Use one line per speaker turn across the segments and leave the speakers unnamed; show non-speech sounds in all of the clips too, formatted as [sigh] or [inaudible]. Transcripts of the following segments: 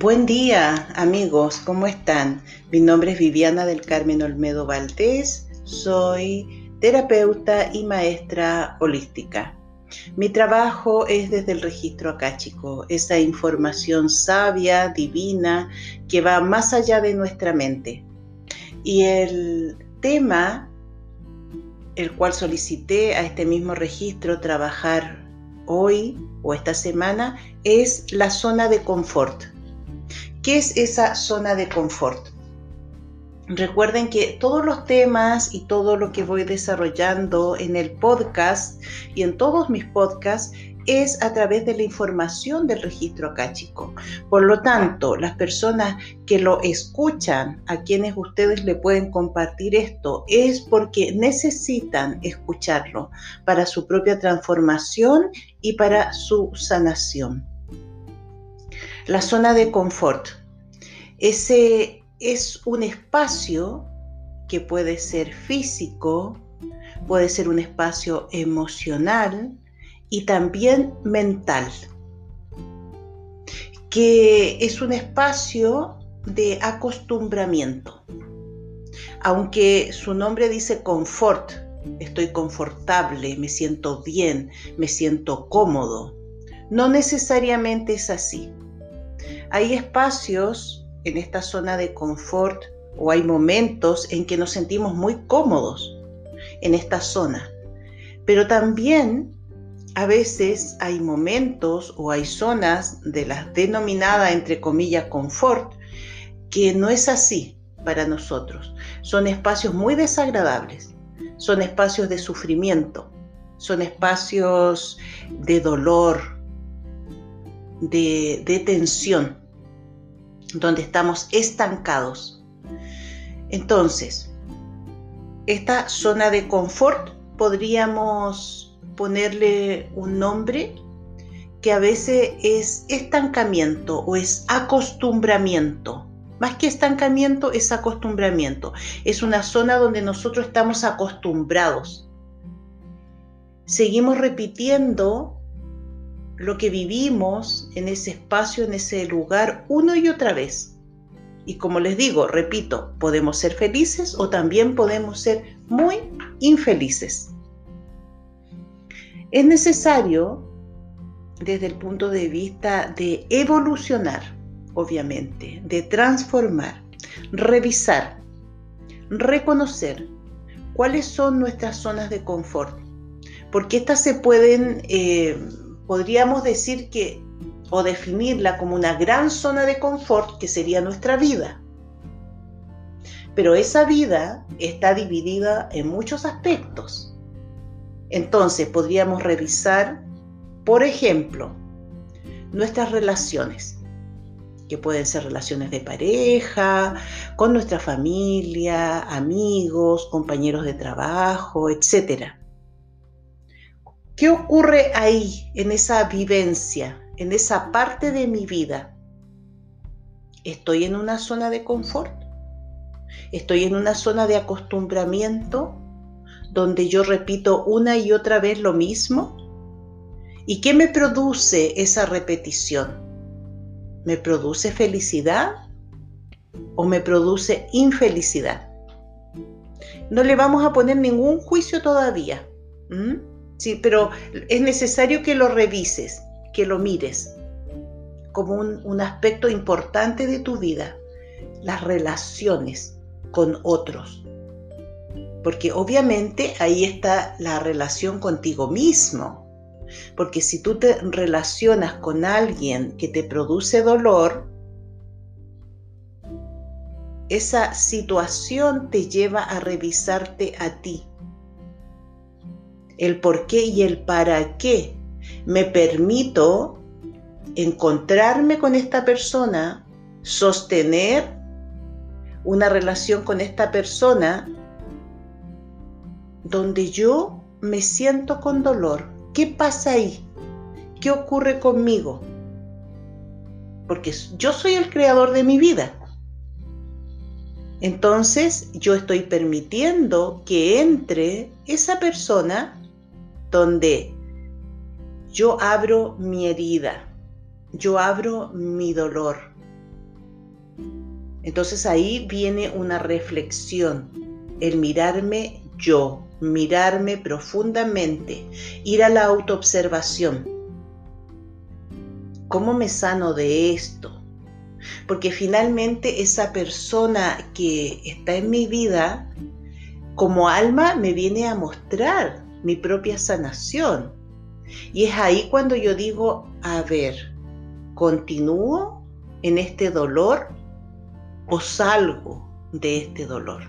Buen día, amigos, ¿cómo están? Mi nombre es Viviana del Carmen Olmedo Valdés, soy terapeuta y maestra holística. Mi trabajo es desde el registro acáchico, esa información sabia, divina, que va más allá de nuestra mente. Y el tema, el cual solicité a este mismo registro trabajar hoy o esta semana, es la zona de confort ¿Qué es esa zona de confort? Recuerden que todos los temas y todo lo que voy desarrollando en el podcast y en todos mis podcasts es a través de la información del registro acáchico. Por lo tanto, las personas que lo escuchan, a quienes ustedes le pueden compartir esto, es porque necesitan escucharlo para su propia transformación y para su sanación. La zona de confort. Ese es un espacio que puede ser físico, puede ser un espacio emocional y también mental, que es un espacio de acostumbramiento. Aunque su nombre dice confort, estoy confortable, me siento bien, me siento cómodo, no necesariamente es así. Hay espacios en esta zona de confort o hay momentos en que nos sentimos muy cómodos en esta zona. Pero también a veces hay momentos o hay zonas de las denominadas entre comillas confort que no es así para nosotros. Son espacios muy desagradables, son espacios de sufrimiento, son espacios de dolor, de, de tensión donde estamos estancados. Entonces, esta zona de confort podríamos ponerle un nombre que a veces es estancamiento o es acostumbramiento. Más que estancamiento es acostumbramiento. Es una zona donde nosotros estamos acostumbrados. Seguimos repitiendo lo que vivimos en ese espacio, en ese lugar, una y otra vez. Y como les digo, repito, podemos ser felices o también podemos ser muy infelices. Es necesario, desde el punto de vista de evolucionar, obviamente, de transformar, revisar, reconocer cuáles son nuestras zonas de confort, porque estas se pueden... Eh, podríamos decir que o definirla como una gran zona de confort que sería nuestra vida. Pero esa vida está dividida en muchos aspectos. Entonces podríamos revisar, por ejemplo, nuestras relaciones, que pueden ser relaciones de pareja, con nuestra familia, amigos, compañeros de trabajo, etc. ¿Qué ocurre ahí, en esa vivencia, en esa parte de mi vida? ¿Estoy en una zona de confort? ¿Estoy en una zona de acostumbramiento donde yo repito una y otra vez lo mismo? ¿Y qué me produce esa repetición? ¿Me produce felicidad o me produce infelicidad? No le vamos a poner ningún juicio todavía. Sí, pero es necesario que lo revises, que lo mires como un, un aspecto importante de tu vida, las relaciones con otros. Porque obviamente ahí está la relación contigo mismo. Porque si tú te relacionas con alguien que te produce dolor, esa situación te lleva a revisarte a ti el por qué y el para qué me permito encontrarme con esta persona, sostener una relación con esta persona donde yo me siento con dolor. ¿Qué pasa ahí? ¿Qué ocurre conmigo? Porque yo soy el creador de mi vida. Entonces yo estoy permitiendo que entre esa persona donde yo abro mi herida, yo abro mi dolor, Entonces ahí viene una reflexión, el mirarme yo, mirarme profundamente, ir a la autoobservación. ¿Cómo me sano de esto? Porque finalmente esa persona que está en mi vida, como alma, me viene a mostrar mi propia sanación. Y es ahí cuando yo digo, a ver, ¿continúo en este dolor o salgo de este dolor.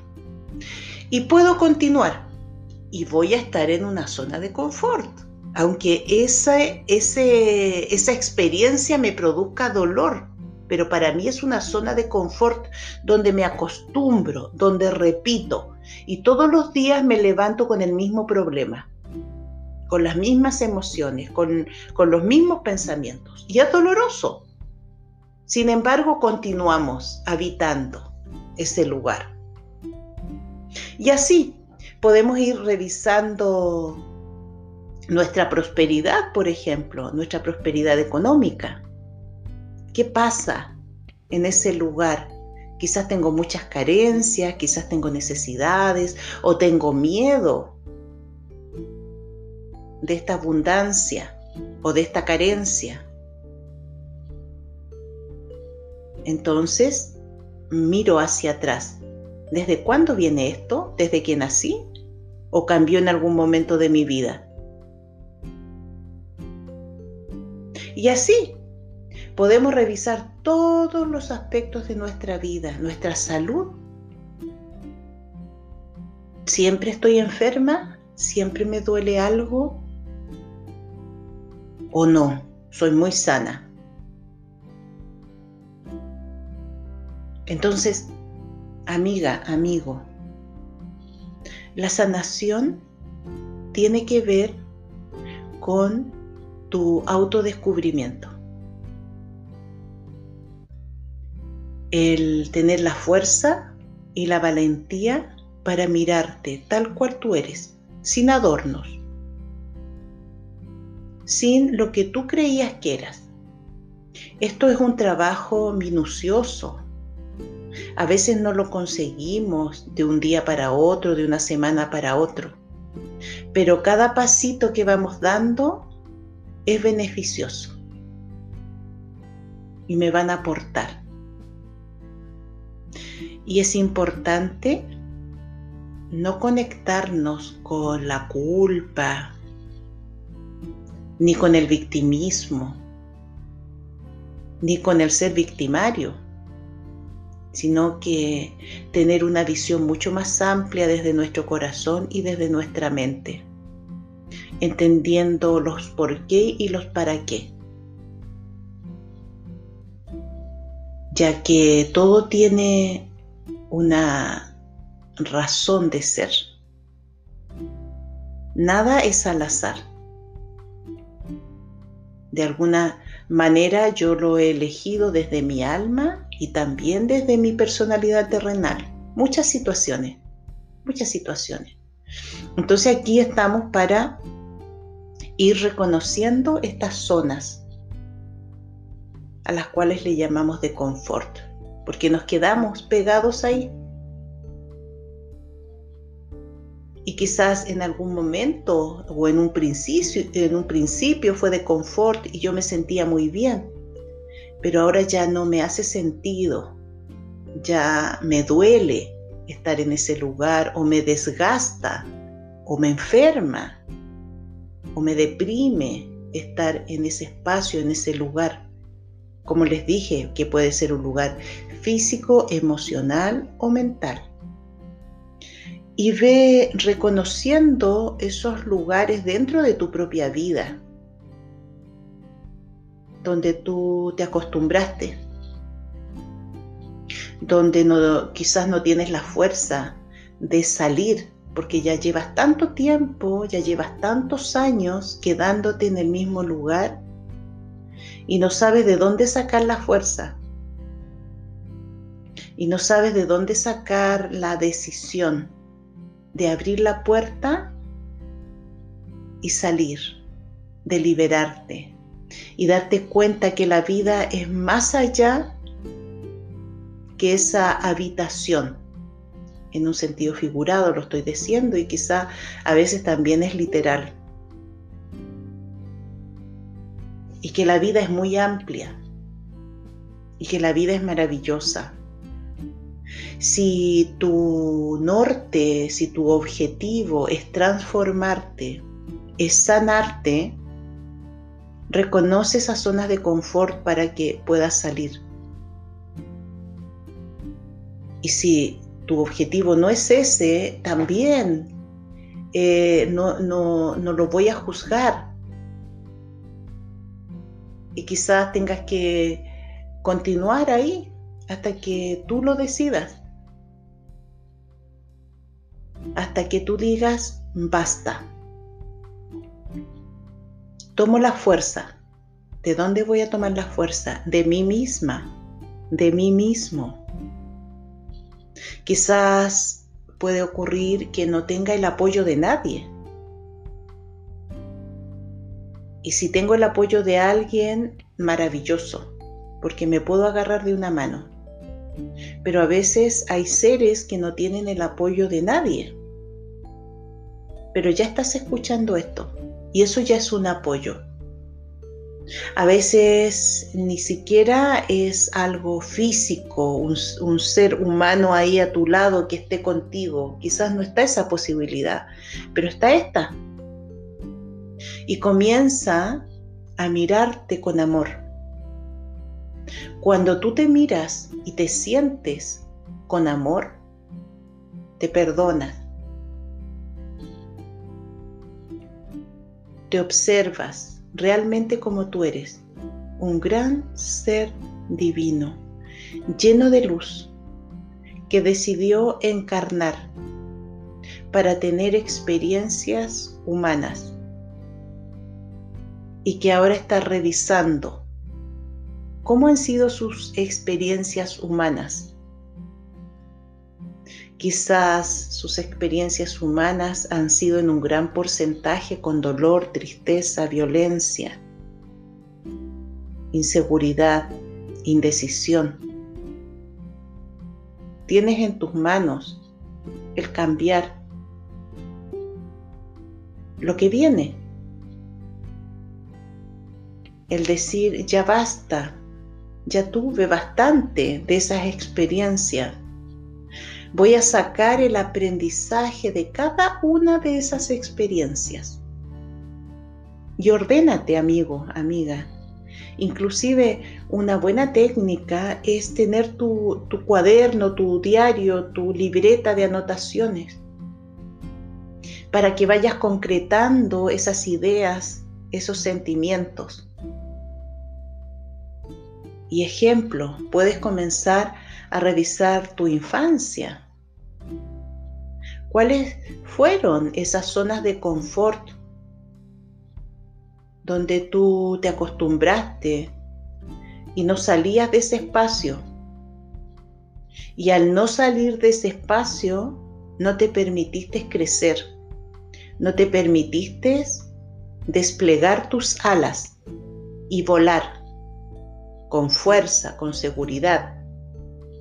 Y puedo continuar y voy a estar en una zona de confort, aunque esa, esa experiencia me produzca dolor, pero para mí es una zona de confort donde me acostumbro, donde repito y todos los días me levanto con el mismo problema, con las mismas emociones, con, con los mismos pensamientos. Y es doloroso, sin embargo, continuamos habitando ese lugar. Y así podemos ir revisando nuestra prosperidad, por ejemplo, nuestra prosperidad económica. ¿Qué pasa en ese lugar? Quizás tengo muchas carencias, quizás tengo necesidades o tengo miedo de esta abundancia o de esta carencia. Entonces, miro hacia atrás. ¿Desde cuándo viene esto? ¿Desde que nací? ¿O cambió en algún momento de mi vida? Y así podemos revisar todos los aspectos de nuestra vida, nuestra salud. ¿Siempre estoy enferma? ¿Siempre me duele algo? ¿O no? Soy muy sana. Entonces, amiga, amigo, la sanación tiene que ver con tu autodescubrimiento. El tener la fuerza y la valentía para mirarte tal cual tú eres, sin adornos, sin lo que tú creías que eras. Esto es un trabajo minucioso, a veces no lo conseguimos de un día para otro, de una semana para otro, pero cada pasito que vamos dando es beneficioso y me van a aportar. Y es importante no conectarnos con la culpa, ni con el victimismo, ni con el ser victimario sino que tener una visión mucho más amplia desde nuestro corazón y desde nuestra mente, entendiendo los por qué y los para qué. Ya que todo tiene una razón de ser. Nada es al azar. De alguna manera yo lo he elegido desde mi alma y también desde mi personalidad terrenal. Muchas situaciones, muchas situaciones. Entonces aquí estamos para ir reconociendo estas zonas a las cuales le llamamos de confort, porque nos quedamos pegados ahí. Y quizás en algún momento o en un principio, en un principio fue de confort y yo me sentía muy bien pero ahora ya no me hace sentido, ya me duele estar en ese lugar o me desgasta o me enferma o me deprime estar en ese espacio, en ese lugar. Como les dije, que puede ser un lugar físico, emocional o mental. Y ve reconociendo esos lugares dentro de tu propia vida donde tú te acostumbraste, donde quizás no tienes la fuerza de salir, porque ya llevas tanto tiempo, ya llevas tantos años quedándote en el mismo lugar y no sabes de dónde sacar la fuerza. Y no sabes de dónde sacar la decisión de abrir la puerta y salir, de liberarte, y darte cuenta que la vida es más allá que esa habitación, en un sentido figurado lo estoy diciendo y quizá a veces también es literal, y que la vida es muy amplia y que la vida es maravillosa. Si tu norte, si tu objetivo es transformarte, es sanarte, reconoce esas zonas de confort para que puedas salir. Y si tu objetivo no es ese, también eh, no, no, no lo voy a juzgar. Y quizás tengas que continuar ahí hasta que tú lo decidas. Hasta que tú digas, basta. Tomo la fuerza. ¿De dónde voy a tomar la fuerza? De mí misma, de mí mismo. Quizás puede ocurrir que no tenga el apoyo de nadie. Y si tengo el apoyo de alguien, maravilloso, porque me puedo agarrar de una mano. Pero a veces hay seres que no tienen el apoyo de nadie. Pero ya estás escuchando esto y eso ya es un apoyo. A veces ni siquiera es algo físico, un, ser humano ahí a tu lado que esté contigo. Quizás no está esa posibilidad, pero está esta. Y comienza a mirarte con amor. Cuando tú te miras y te sientes con amor, te perdonas. Te observas realmente como tú eres, un gran ser divino, lleno de luz, que decidió encarnar para tener experiencias humanas y que ahora está revisando cómo han sido sus experiencias humanas. Quizás sus experiencias humanas han sido en un gran porcentaje con dolor, tristeza, violencia, inseguridad, indecisión. Tienes en tus manos el cambiar lo que viene el decir, ya basta, ya tuve bastante de esas experiencias. Voy a sacar el aprendizaje de cada una de esas experiencias. Y ordénate, amigo, amiga. Inclusive una buena técnica es tener tu, tu cuaderno, tu diario, tu libreta de anotaciones, para que vayas concretando esas ideas, esos sentimientos y ejemplo, puedes comenzar a revisar tu infancia. ¿Cuáles fueron esas zonas de confort donde tú te acostumbraste y no salías de ese espacio? Y al no salir de ese espacio, no te permitiste crecer, no te permitiste desplegar tus alas y volar con fuerza, con seguridad.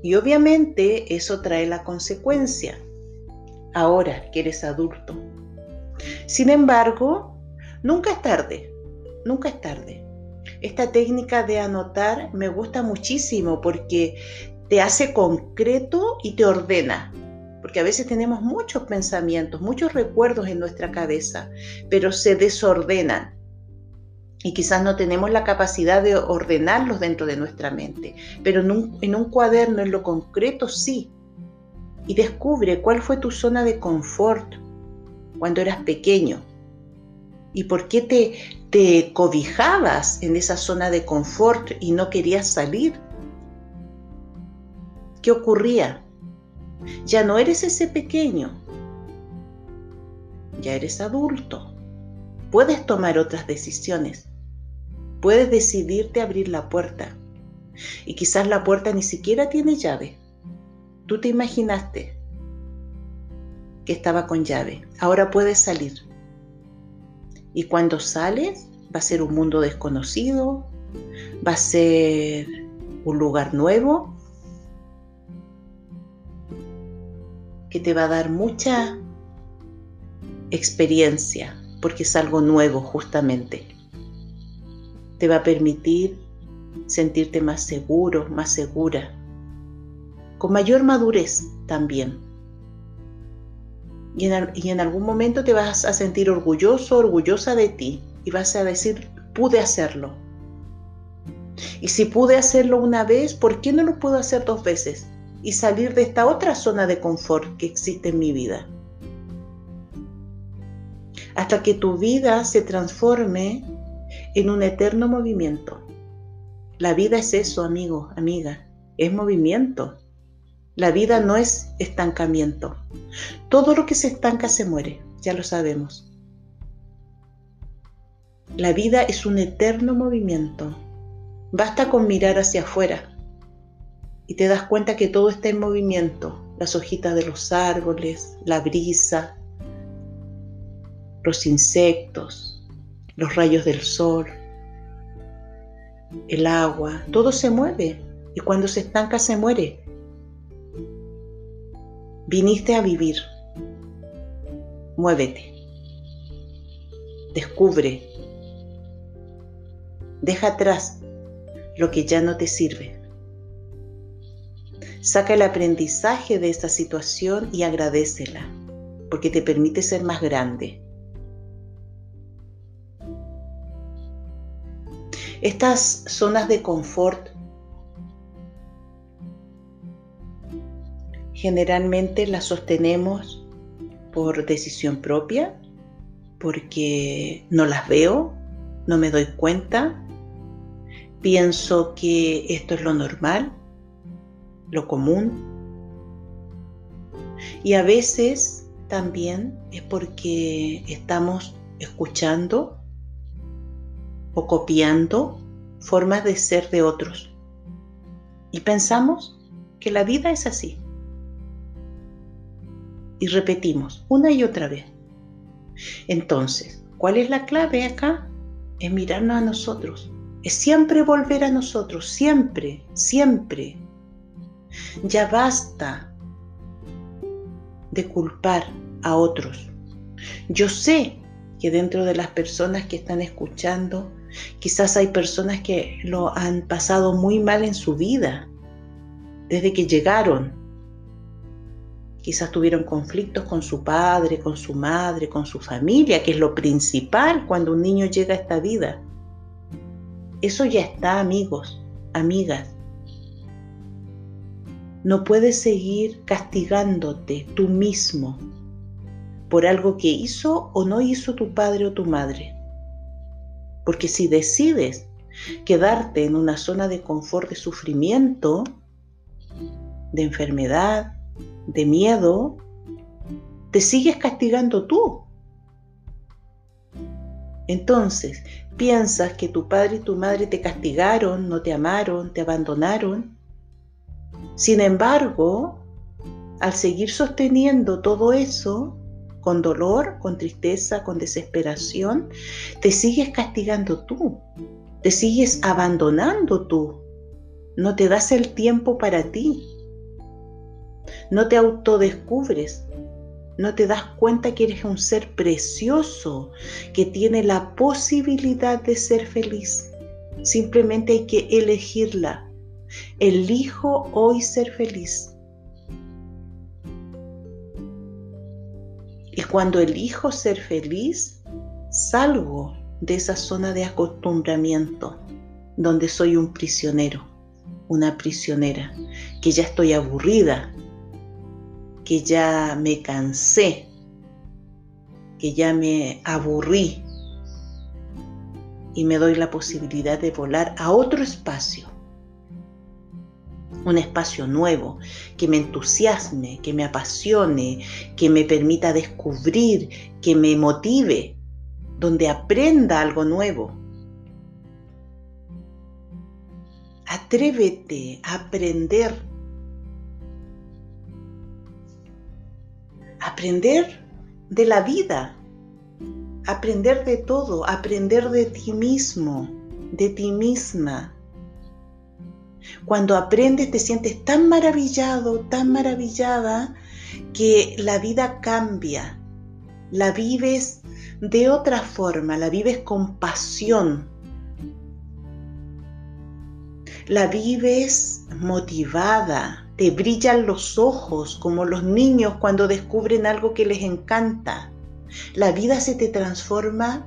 Y obviamente eso trae la consecuencia. Ahora que eres adulto. Sin embargo, nunca es tarde, nunca es tarde. Esta técnica de anotar me gusta muchísimo porque te hace concreto y te ordena. Porque a veces tenemos muchos pensamientos, muchos recuerdos en nuestra cabeza, pero se desordenan y quizás no tenemos la capacidad de ordenarlos dentro de nuestra mente, pero en un, cuaderno en lo concreto sí. Y descubre cuál fue tu zona de confort cuando eras pequeño y por qué te, te cobijabas en esa zona de confort y no querías salir. ¿Qué ocurría? Ya no eres ese pequeño, ya eres adulto. Puedes tomar otras decisiones Puedes decidirte abrir la puerta. Y quizás la puerta ni siquiera tiene llave. Tú te imaginaste que estaba con llave. Ahora puedes salir. Y cuando sales va a ser un mundo desconocido, va a ser un lugar nuevo, que te va a dar mucha experiencia, porque es algo nuevo justamente. Te va a permitir sentirte más seguro, más segura, con mayor madurez también. Y en, y en, algún momento te vas a sentir orgulloso, orgullosa de ti y vas a decir, pude hacerlo. Y si pude hacerlo una vez, ¿por qué no lo puedo hacer dos veces? Y salir de esta otra zona de confort que existe en mi vida. Hasta que tu vida se transforme en un eterno movimiento. La vida es eso, amigo, amiga, es movimiento. La vida no es estancamiento. Todo lo que se estanca se muere, ya lo sabemos. La vida es un eterno movimiento. Basta con mirar hacia afuera y te das cuenta que todo está en movimiento. Las hojitas de los árboles, la brisa, los insectos, los rayos del sol, el agua, todo se mueve y cuando se estanca se muere. Viniste a vivir. Muévete. Descubre. Deja atrás lo que ya no te sirve. Saca el aprendizaje de esta situación y agradecela, porque te permite ser más grande. Estas zonas de confort generalmente las sostenemos por decisión propia, porque no las veo, no me doy cuenta, pienso que esto es lo normal, lo común, y a veces también es porque estamos escuchando o copiando formas de ser de otros. Y pensamos que la vida es así. Y repetimos una y otra vez. Entonces, ¿cuál es la clave acá? Es mirarnos a nosotros. Es siempre volver a nosotros, siempre, siempre. Ya basta de culpar a otros. Yo sé que dentro de las personas que están escuchando Quizás hay personas que lo han pasado muy mal en su vida desde que llegaron. Quizás tuvieron conflictos con su padre, con su madre, con su familia, que es lo principal cuando un niño llega a esta vida. Eso ya está, amigos, amigas. No puedes seguir castigándote tú mismo por algo que hizo o no hizo tu padre o tu madre. Porque si decides quedarte en una zona de confort, de sufrimiento, de enfermedad, de miedo, te sigues castigando tú. Entonces, piensas que tu padre y tu madre te castigaron, no te amaron, te abandonaron. Sin embargo, al seguir sosteniendo todo eso, con dolor, con tristeza, con desesperación, te sigues castigando tú, te sigues abandonando tú, no te das el tiempo para ti, no te autodescubres, no te das cuenta que eres un ser precioso, que tiene la posibilidad de ser feliz. Simplemente hay que elegirla. Elijo hoy ser feliz. Y cuando elijo ser feliz, salgo de esa zona de acostumbramiento donde soy un prisionero, una prisionera, que ya estoy aburrida, que ya me cansé, que ya me aburrí. Y me doy la posibilidad de volar a otro espacio un espacio nuevo, que me entusiasme, que me apasione, que me permita descubrir, que me motive, donde aprenda algo nuevo. Atrévete a aprender. Aprender de la vida, aprender de todo, aprender de ti mismo, de ti misma cuando aprendes te sientes tan maravillado, tan maravillada, que la vida cambia, la vives de otra forma, la vives con pasión, la vives motivada, te brillan los ojos como los niños cuando descubren algo que les encanta. La vida se te transforma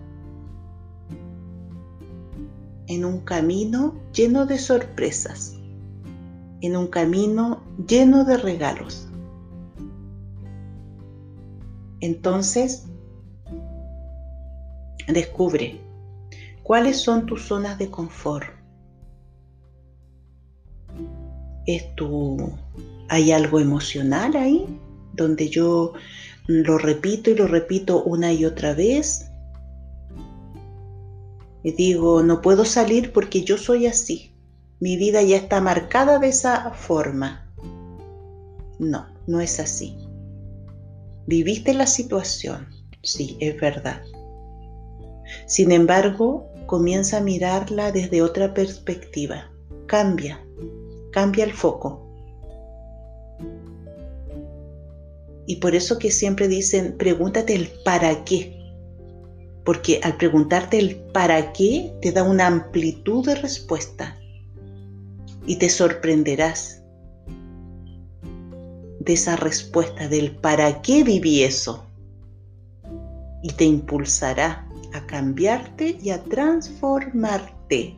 en un camino lleno de sorpresas, en un camino lleno de regalos. Entonces, descubre cuáles son tus zonas de confort. ¿Es tu, ¿Hay algo emocional ahí donde yo lo repito y lo repito una y otra vez? Y digo, no puedo salir porque yo soy así. Mi vida ya está marcada de esa forma. No, no es así. Viviste la situación, sí, es verdad. Sin embargo, comienza a mirarla desde otra perspectiva. Cambia, cambia el foco. Y por eso que siempre dicen, pregúntate el para qué. Porque al preguntarte el para qué te da una amplitud de respuesta. Y te sorprenderás de esa respuesta del para qué viví eso. Y te impulsará a cambiarte y a transformarte.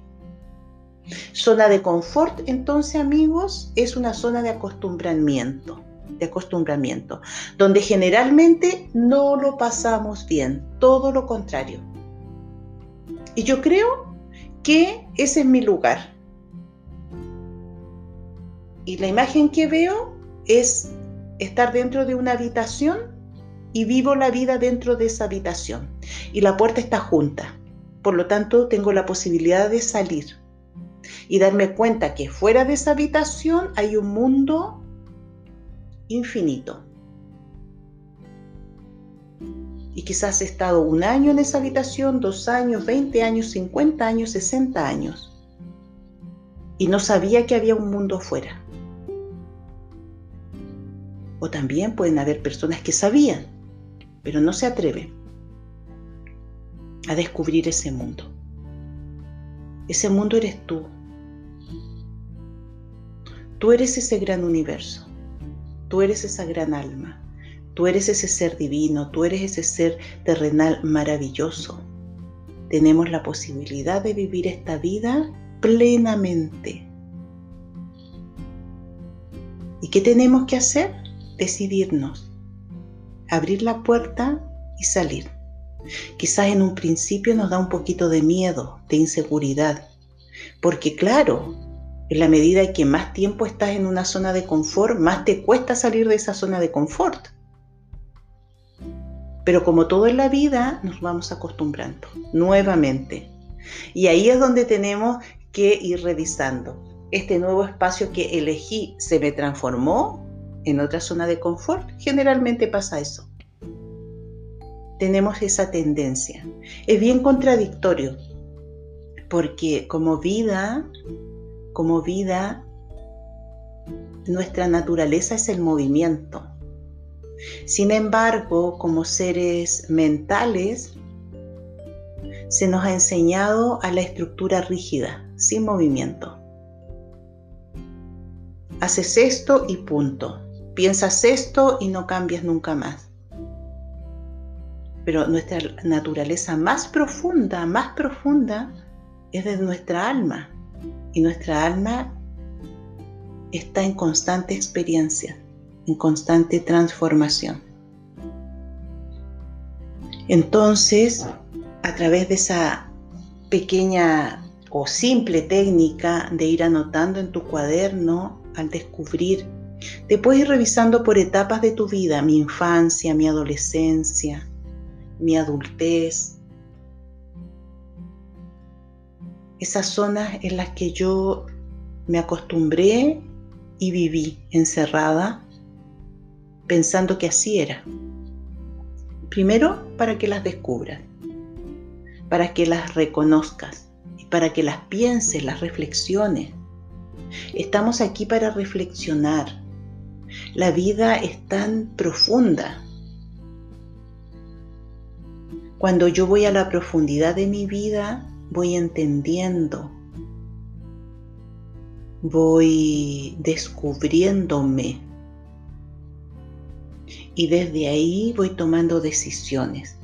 Zona de confort, entonces amigos, es una zona de acostumbramiento, de acostumbramiento, donde generalmente no lo pasamos bien, todo lo contrario. Y yo creo que ese es mi lugar. Y la imagen que veo es estar dentro de una habitación y vivo la vida dentro de esa habitación. Y la puerta está junta. Por lo tanto, tengo la posibilidad de salir y darme cuenta que fuera de esa habitación hay un mundo infinito. Y quizás he estado un año en esa habitación, dos años, 20 años, 50 años, 60 años. Y no sabía que había un mundo afuera. O también pueden haber personas que sabían, pero no se atreven a descubrir ese mundo. Ese mundo eres tú. Tú eres ese gran universo. Tú eres esa gran alma. Tú eres ese ser divino. Tú eres ese ser terrenal maravilloso. Tenemos la posibilidad de vivir esta vida plenamente. ¿Y qué tenemos que hacer? decidirnos, abrir la puerta y salir. Quizás en un principio nos da un poquito de miedo, de inseguridad, porque claro, en la medida en que más tiempo estás en una zona de confort, más te cuesta salir de esa zona de confort. Pero como todo en la vida, nos vamos acostumbrando nuevamente. Y ahí es donde tenemos que ir revisando. Este nuevo espacio que elegí se me transformó en otra zona de confort, generalmente pasa eso. Tenemos esa tendencia. Es bien contradictorio, porque como vida, como vida, nuestra naturaleza es el movimiento. Sin embargo, como seres mentales, se nos ha enseñado a la estructura rígida, sin movimiento. Haces esto y punto piensas esto y no cambias nunca más. Pero nuestra naturaleza más profunda, más profunda, es de nuestra alma. Y nuestra alma está en constante experiencia, en constante transformación. Entonces, a través de esa pequeña o simple técnica de ir anotando en tu cuaderno al descubrir te puedes ir revisando por etapas de tu vida, mi infancia, mi adolescencia, mi adultez. Esas zonas en las que yo me acostumbré y viví encerrada pensando que así era. Primero, para que las descubras, para que las reconozcas y para que las pienses, las reflexiones. Estamos aquí para reflexionar, La vida es tan profunda. Cuando yo voy a la profundidad de mi vida, voy entendiendo, voy descubriéndome y desde ahí voy tomando decisiones.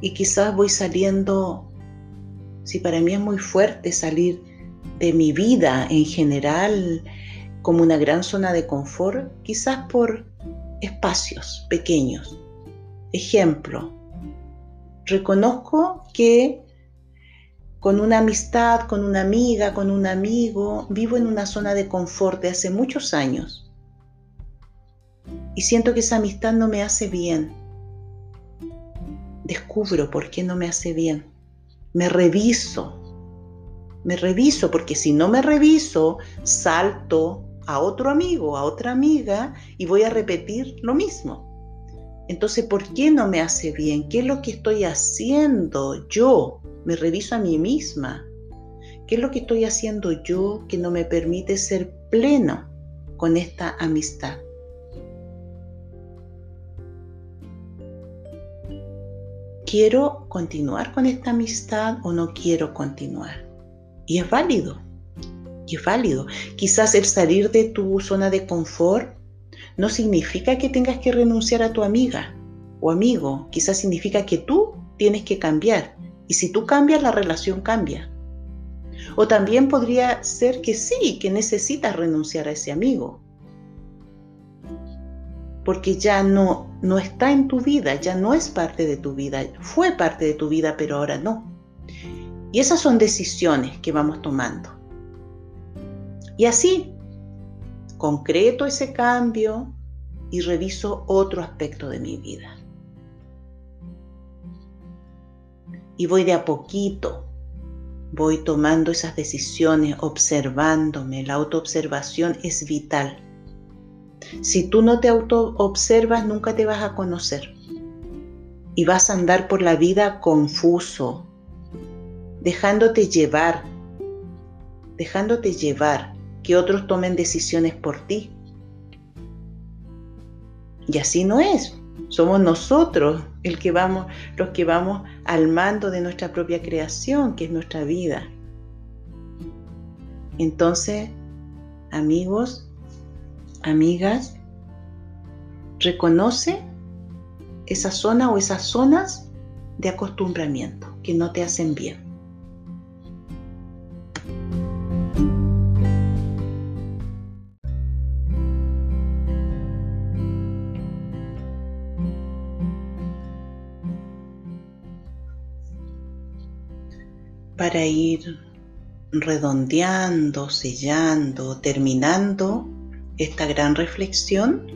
Y quizás voy saliendo, si para mí es muy fuerte salir de mi vida en general como una gran zona de confort, quizás por espacios pequeños. Ejemplo, reconozco que con una amistad, con una amiga, con un amigo, vivo en una zona de confort de hace muchos años. Y siento que esa amistad no me hace bien. Descubro por qué no me hace bien. Me reviso. Me reviso porque si no me reviso, salto a otro amigo, a otra amiga y voy a repetir lo mismo. Entonces, ¿por qué no me hace bien? ¿Qué es lo que estoy haciendo yo? Me reviso a mí misma. ¿Qué es lo que estoy haciendo yo que no me permite ser pleno con esta amistad? ¿Quiero continuar con esta amistad o no quiero continuar? Y es válido. Y es válido. Quizás el salir de tu zona de confort no significa que tengas que renunciar a tu amiga o amigo, quizás significa que tú tienes que cambiar. Y si tú cambias, la relación cambia. O también podría ser que sí, que necesitas renunciar a ese amigo. Porque ya no, no está en tu vida, ya no es parte de tu vida. Fue parte de tu vida, pero ahora no. Y esas son decisiones que vamos tomando. Y así concreto ese cambio y reviso otro aspecto de mi vida. Y voy de a poquito, voy tomando esas decisiones, observándome. La autoobservación es vital. Si tú no te autoobservas, nunca te vas a conocer. Y vas a andar por la vida confuso, dejándote llevar, dejándote llevar que otros tomen decisiones por ti. Y así no es. Somos nosotros el que vamos, los que vamos al mando de nuestra propia creación, que es nuestra vida. Entonces, amigos, amigas, reconoce esa zona o esas zonas de acostumbramiento que no te hacen bien. Para ir redondeando, sellando, terminando esta gran reflexión,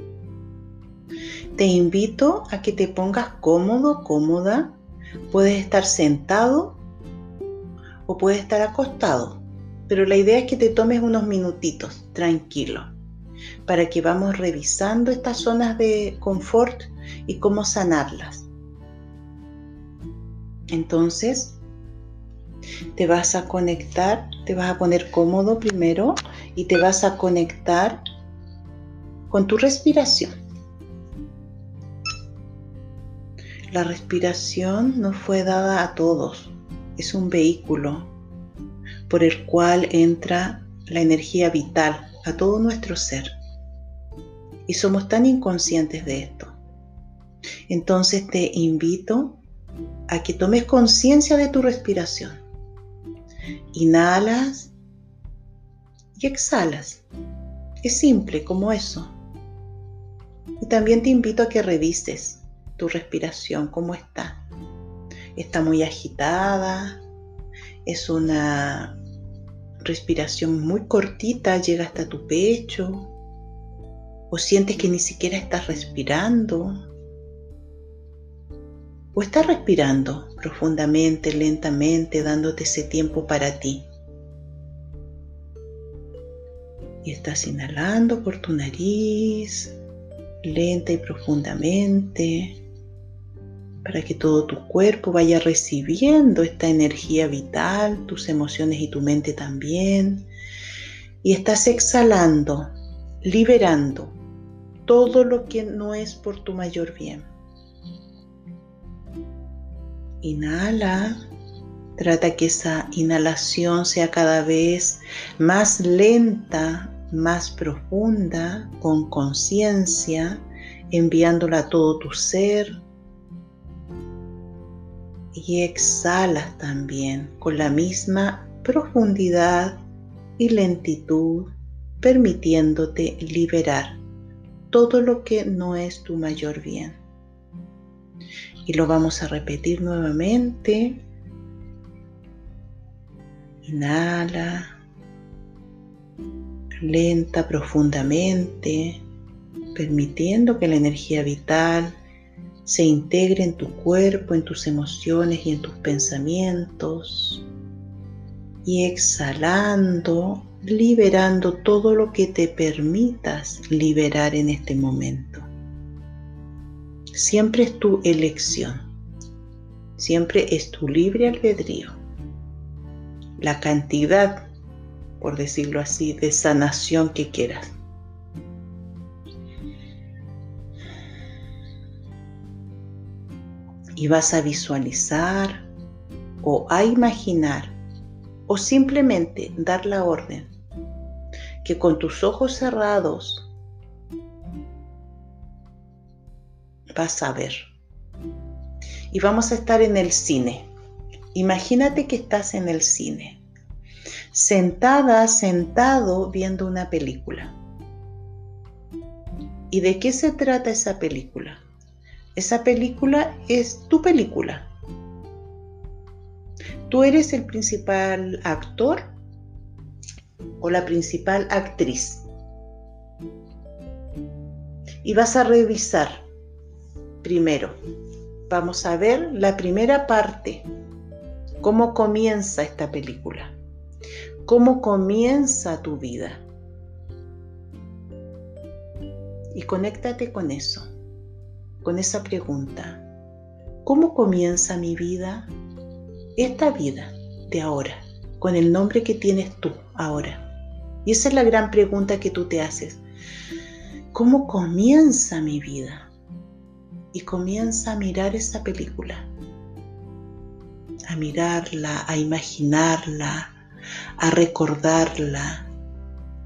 te invito a que te pongas cómodo, cómoda. Puedes estar sentado o puedes estar acostado, pero la idea es que te tomes unos minutitos, tranquilo, para que vamos revisando estas zonas de confort y cómo sanarlas. Entonces, te vas a conectar, te vas a poner cómodo primero y te vas a conectar con tu respiración. La respiración no fue dada a todos, es un vehículo por el cual entra la energía vital a todo nuestro ser. Y somos tan inconscientes de esto. Entonces te invito a que tomes conciencia de tu respiración. Inhalas y exhalas. Es simple como eso. Y también te invito a que revises tu respiración, cómo está. Está muy agitada, es una respiración muy cortita, llega hasta tu pecho, o sientes que ni siquiera estás respirando, o estás respirando profundamente, lentamente, dándote ese tiempo para ti. Y estás inhalando por tu nariz, lenta y profundamente, para que todo tu cuerpo vaya recibiendo esta energía vital, tus emociones y tu mente también. Y estás exhalando liberando todo lo que no es por tu mayor bien. Inhala. Trata que esa inhalación sea cada vez más lenta, más profunda, con conciencia, enviándola a todo tu ser. Y exhalas también con la misma profundidad y lentitud, permitiéndote liberar todo lo que no es tu mayor bien. Y lo vamos a repetir nuevamente Inhala lenta, profundamente, permitiendo que la energía vital se integre en tu cuerpo, en tus emociones y en tus pensamientos. Y exhalando, liberando todo lo que te permitas liberar en este momento. Siempre es tu elección, siempre es tu libre albedrío la cantidad, por decirlo así, de sanación que quieras. Y vas a visualizar o a imaginar o simplemente dar la orden que con tus ojos cerrados vas a ver. Y vamos a estar en el cine. Imagínate que estás en el cine, sentada, sentado viendo una película. ¿Y de qué se trata esa película? Esa película es tu película. Tú eres el principal actor o la principal actriz. Y vas a revisar primero. Vamos a ver la primera parte cómo comienza esta película, cómo comienza tu vida. Y conéctate con eso, con esa pregunta. ¿Cómo comienza mi vida? Esta vida de ahora, con el nombre que tienes tú ahora. Y esa es la gran pregunta que tú te haces. ¿Cómo comienza mi vida? Y comienza a mirar esa película a mirarla, a imaginarla, a recordarla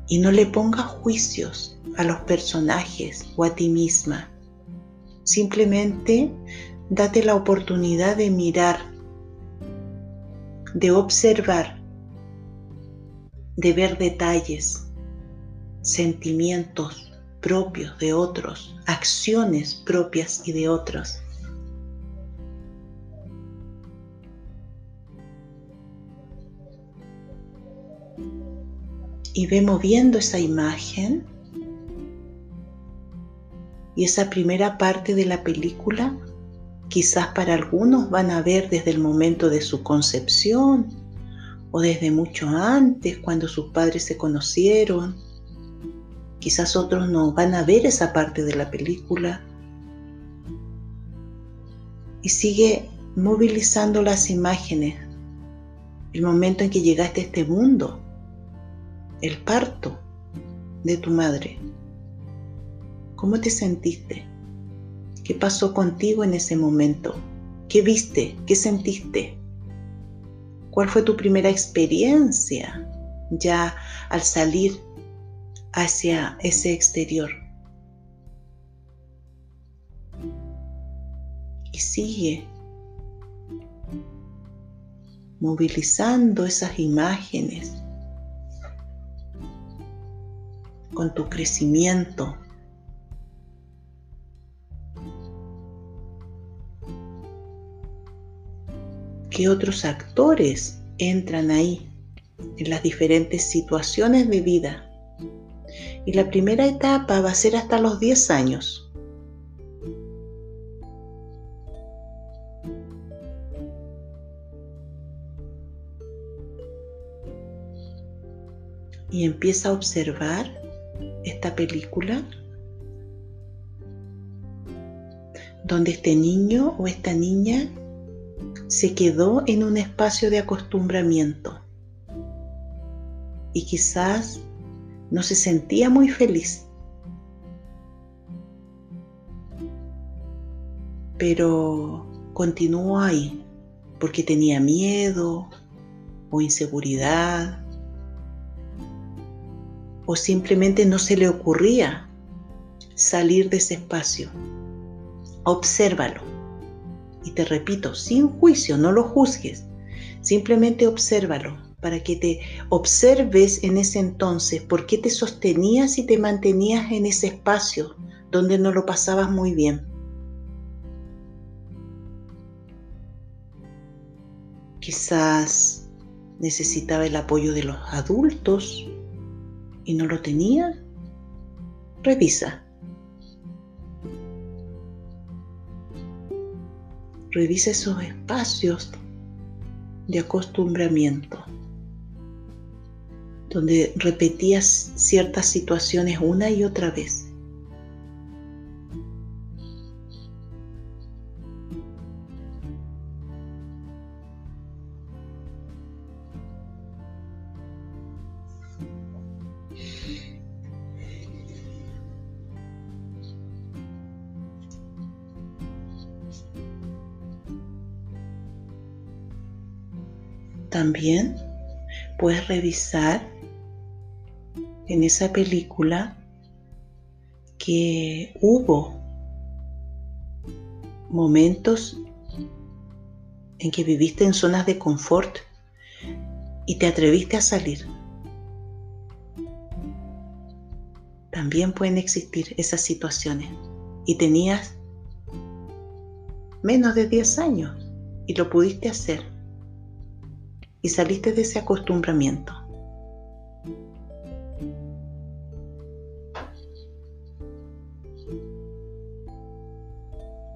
y no le pongas juicios a los personajes o a ti misma. Simplemente date la oportunidad de mirar, de observar, de ver detalles, sentimientos propios de otros, acciones propias y de otros. y ve moviendo esa imagen y esa primera parte de la película quizás para algunos van a ver desde el momento de su concepción o desde mucho antes cuando sus padres se conocieron. Quizás otros no van a ver esa parte de la película. Y sigue movilizando las imágenes. El momento en que llegaste a este mundo el parto de tu madre. ¿Cómo te sentiste? ¿Qué pasó contigo en ese momento? ¿Qué viste? ¿Qué sentiste? ¿Cuál fue tu primera experiencia ya al salir hacia ese exterior? Y sigue movilizando esas imágenes con tu crecimiento. ¿Qué otros actores entran ahí en las diferentes situaciones de vida? Y la primera etapa va a ser hasta los 10 años. y empieza a observar esta película donde este niño o esta niña se quedó en un espacio de acostumbramiento y quizás no se sentía muy feliz. Pero continuó ahí porque tenía miedo o inseguridad o simplemente no se le ocurría salir de ese espacio. Obsérvalo. Y te repito, sin juicio, no lo juzgues. Simplemente obsérvalo para que te observes en ese entonces por qué te sostenías y te mantenías en ese espacio donde no lo pasabas muy bien. Quizás necesitaba el apoyo de los adultos y no lo tenía. Revisa. Revisa esos espacios de acostumbramiento donde repetías ciertas situaciones una y otra vez. También puedes revisar en esa película que hubo momentos en que viviste en zonas de confort y te atreviste a salir. También pueden existir esas situaciones y tenías menos de 10 años y lo pudiste hacer y saliste de ese acostumbramiento.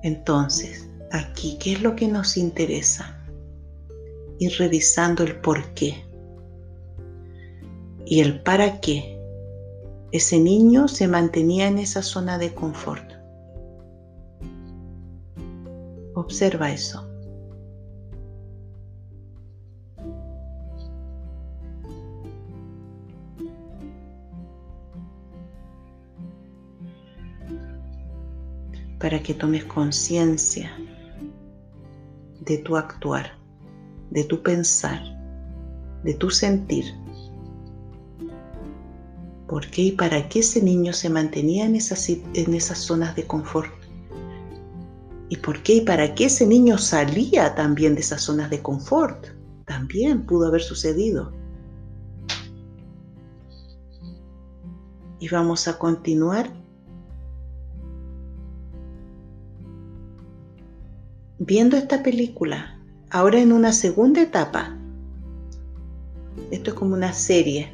Entonces, aquí, ¿qué es lo que nos interesa? Ir revisando el por qué y el para qué ese niño se mantenía en esa zona de confort. Observa eso. Para que tomes conciencia de tu actuar, de tu pensar, de tu sentir. ¿Por qué y para qué ese niño se mantenía en esas, en esas zonas de confort? ¿Y por qué y para qué ese niño salía también de esas zonas de confort? También pudo haber sucedido. Y vamos a continuar viendo esta película, ahora en una segunda etapa. Esto es como una serie.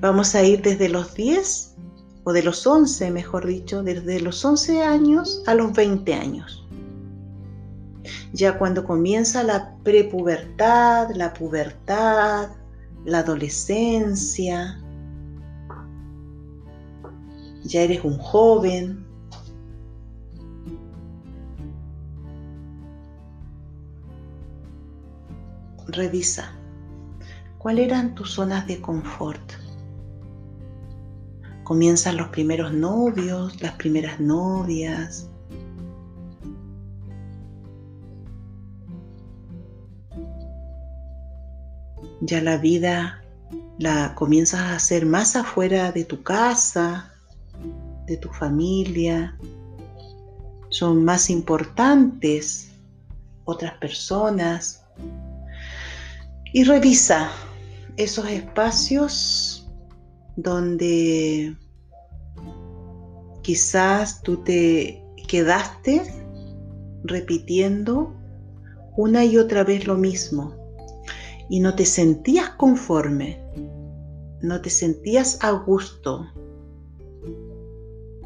Vamos a ir desde los 10, o de los 11, mejor dicho, desde los 11 años a los 20 años. Ya cuando comienza la prepubertad, la pubertad, la adolescencia, ya eres un joven, revisa cuáles eran tus zonas de confort. Comienzan los primeros novios, las primeras novias. Ya la vida la comienzas a hacer más afuera de tu casa, de tu familia. Son más importantes otras personas, y revisa esos espacios donde quizás tú te quedaste repitiendo una y otra vez lo mismo y no te sentías conforme, no te sentías a gusto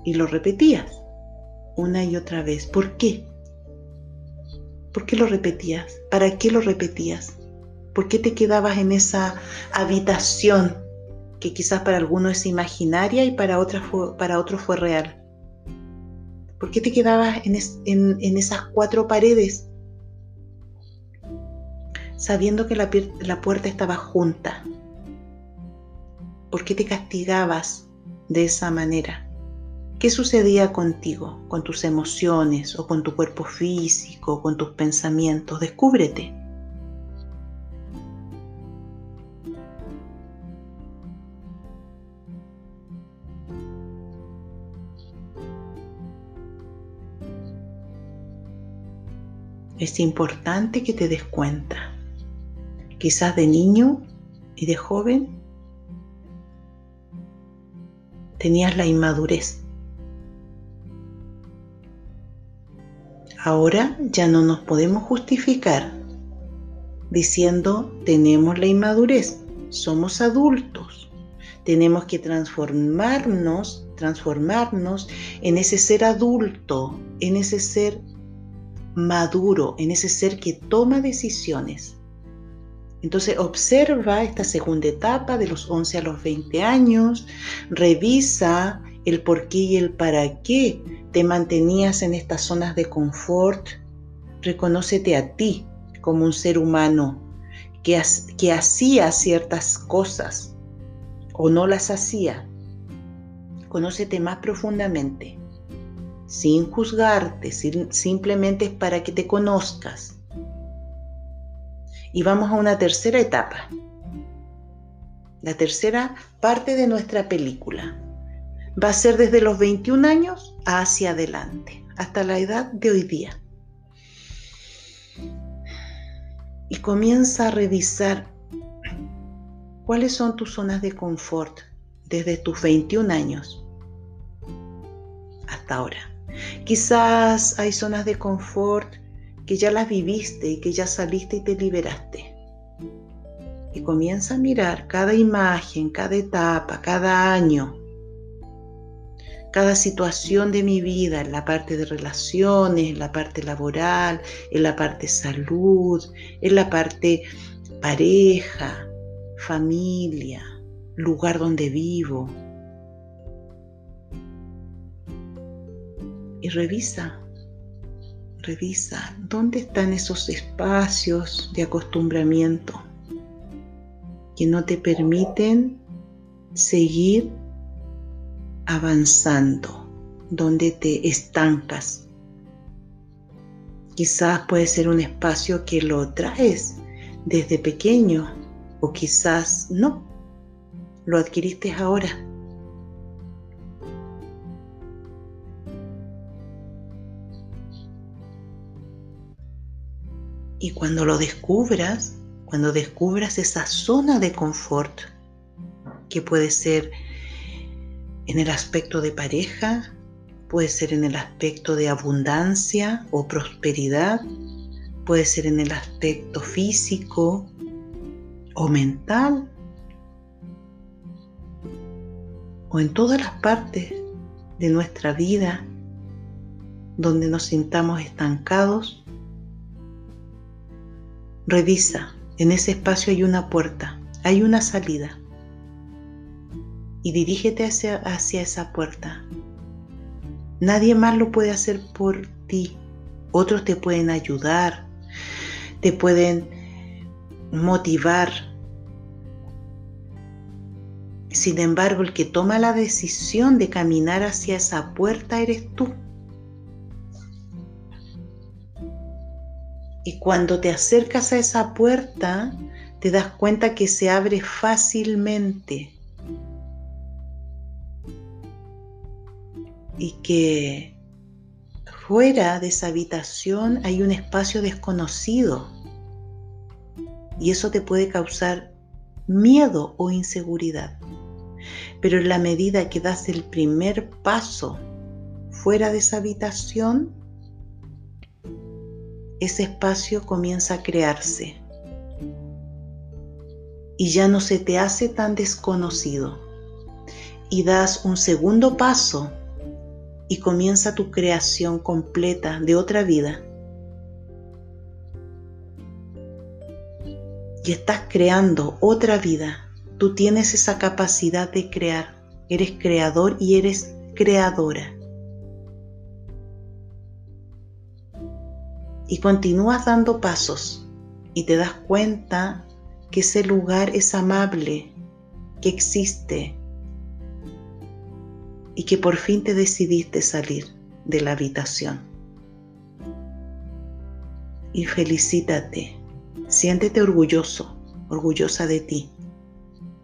y lo repetías una y otra vez. ¿Por qué? ¿Por qué lo repetías? ¿Para qué lo repetías? ¿Por qué te quedabas en esa habitación que quizás para algunos es imaginaria y para, otros fue, real? ¿Por qué te quedabas en, en, esas cuatro paredes sabiendo que la, la puerta estaba junta? ¿Por qué te castigabas de esa manera? ¿Qué sucedía contigo, con tus emociones o con tu cuerpo físico, con tus pensamientos? Descúbrete. Es importante que te des cuenta. Quizás de niño y de joven tenías la inmadurez Ahora ya no nos podemos justificar diciendo tenemos la inmadurez, somos adultos, tenemos que transformarnos, transformarnos en ese ser adulto, en ese ser maduro, en ese ser que toma decisiones. Entonces observa esta segunda etapa de los 11 a los 20 años, revisa el por qué y el para qué te mantenías en estas zonas de confort, reconócete a ti como un ser humano que, hacía ciertas cosas o no las hacía. Conócete más profundamente, sin juzgarte, simplemente es para que te conozcas. Y vamos a una tercera etapa, la tercera parte de nuestra película va a ser desde los 21 años hacia adelante, hasta la edad de hoy día. Y comienza a revisar cuáles son tus zonas de confort desde tus 21 años hasta ahora. Quizás hay zonas de confort que ya las viviste y que ya saliste y te liberaste. Y comienza a mirar cada imagen, cada etapa, cada año cada situación de mi vida, en la parte de relaciones, en la parte laboral, en la parte salud, en la parte pareja, familia, lugar donde vivo. Y revisa, revisa dónde están esos espacios de acostumbramiento que no te permiten seguir avanzando, donde te estancas. Quizás puede ser un espacio que lo traes desde pequeño o quizás no, lo adquiriste ahora. Y cuando lo descubras, cuando descubras esa zona de confort, que puede ser en el aspecto de pareja, puede ser en el aspecto de abundancia o prosperidad, puede ser en el aspecto físico o mental, o en todas las partes de nuestra vida donde nos sintamos estancados. Revisa, en ese espacio hay una puerta, hay una salida y dirígete hacia, hacia esa puerta. Nadie más lo puede hacer por ti. Otros te pueden ayudar, te pueden motivar. Sin embargo, el que toma la decisión de caminar hacia esa puerta eres tú. Y cuando te acercas a esa puerta, te das cuenta que se abre fácilmente y que fuera de esa habitación hay un espacio desconocido y eso te puede causar miedo o inseguridad. Pero en la medida que das el primer paso fuera de esa habitación, ese espacio comienza a crearse y ya no se te hace tan desconocido y das un segundo paso y comienza tu creación completa de otra vida. Y estás creando otra vida. Tú tienes esa capacidad de crear. Eres creador y eres creadora. Y continúas dando pasos y te das cuenta que ese lugar es amable, que existe, y que por fin te decidiste salir de la habitación. Y felicítate, siéntete orgulloso, orgullosa de ti.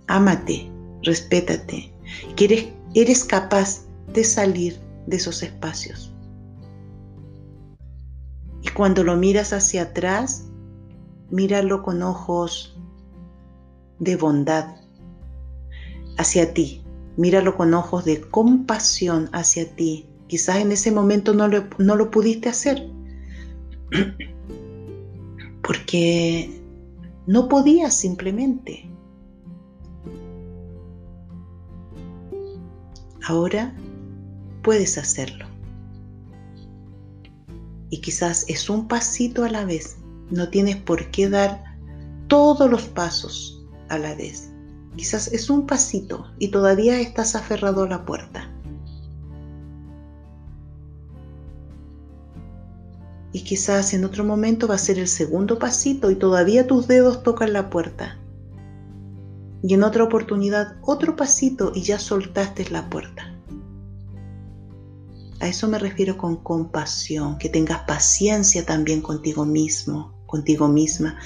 Ámate, respétate, que eres, eres capaz de salir de esos espacios. Cuando lo miras hacia atrás, míralo con ojos de bondad hacia ti. Míralo con ojos de compasión hacia ti. Quizás en ese momento no lo, no lo pudiste hacer [clears throat] porque no podías simplemente. Ahora puedes hacerlo. Y quizás es un pasito a la vez. No tienes por qué dar todos los pasos a la vez. Quizás es un pasito y todavía estás aferrado a la puerta. Y quizás en otro momento va a ser el segundo pasito y todavía tus dedos tocan la puerta. Y en otra oportunidad otro pasito y ya soltaste la puerta. A eso me refiero con compasión, que tengas paciencia también contigo mismo, contigo misma,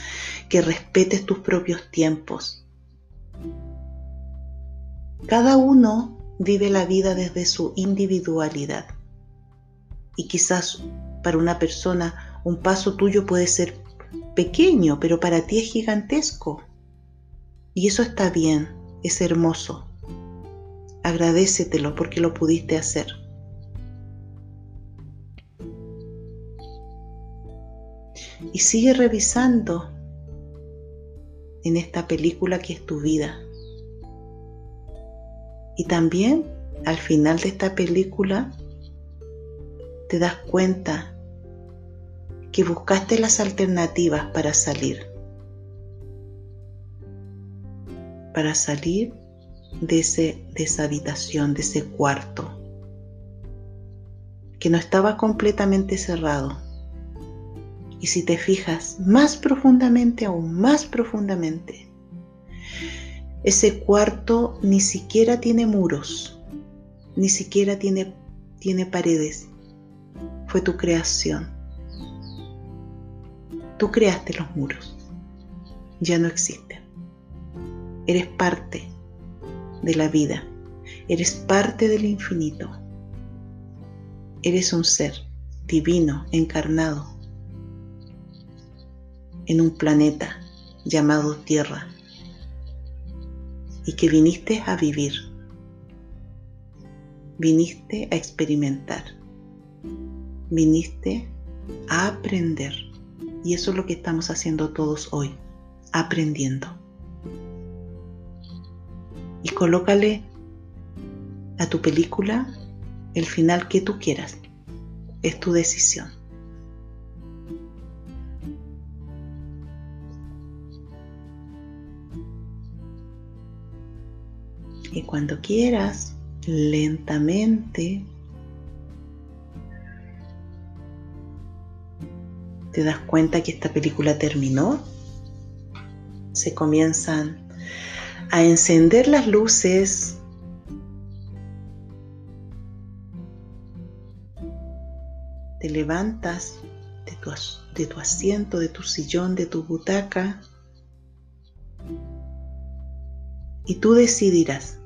que respetes tus propios tiempos. Cada uno vive la vida desde su individualidad. Y quizás para una persona un paso tuyo puede ser pequeño, pero para ti es gigantesco. Y eso está bien, es hermoso. Agradecetelo porque lo pudiste hacer. Y sigue revisando en esta película que es tu vida. Y también al final de esta película te das cuenta que buscaste las alternativas para salir. Para salir de, ese, de esa habitación, de ese cuarto, que no estaba completamente cerrado y si te fijas más profundamente, aún más profundamente, ese cuarto ni siquiera tiene muros, ni siquiera tiene, tiene paredes. Fue tu creación. Tú creaste los muros. Ya no existen. Eres parte de la vida. Eres parte del infinito. Eres un ser divino, encarnado, en un planeta llamado Tierra y que viniste a vivir, viniste a experimentar, viniste a aprender. Y eso es lo que estamos haciendo todos hoy, aprendiendo. Y colócale a tu película el final que tú quieras. Es tu decisión. Y cuando quieras, lentamente, te das cuenta que esta película terminó. Se comienzan a encender las luces. Te levantas de tu, asiento, de tu sillón, de tu butaca. Y tú decidirás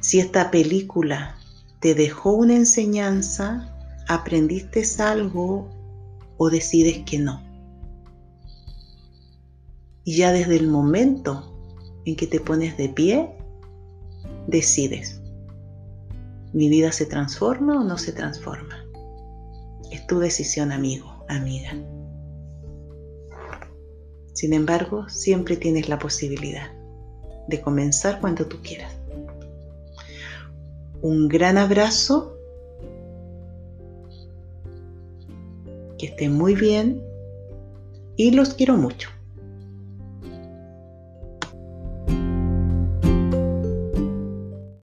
si esta película te dejó una enseñanza, aprendiste algo o decides que no. Y ya desde el momento en que te pones de pie, decides. ¿Mi vida se transforma o no se transforma? Es tu decisión, amigo, amiga. Sin embargo, siempre tienes la posibilidad de comenzar cuando tú quieras un gran abrazo. Que estén muy bien y los quiero mucho.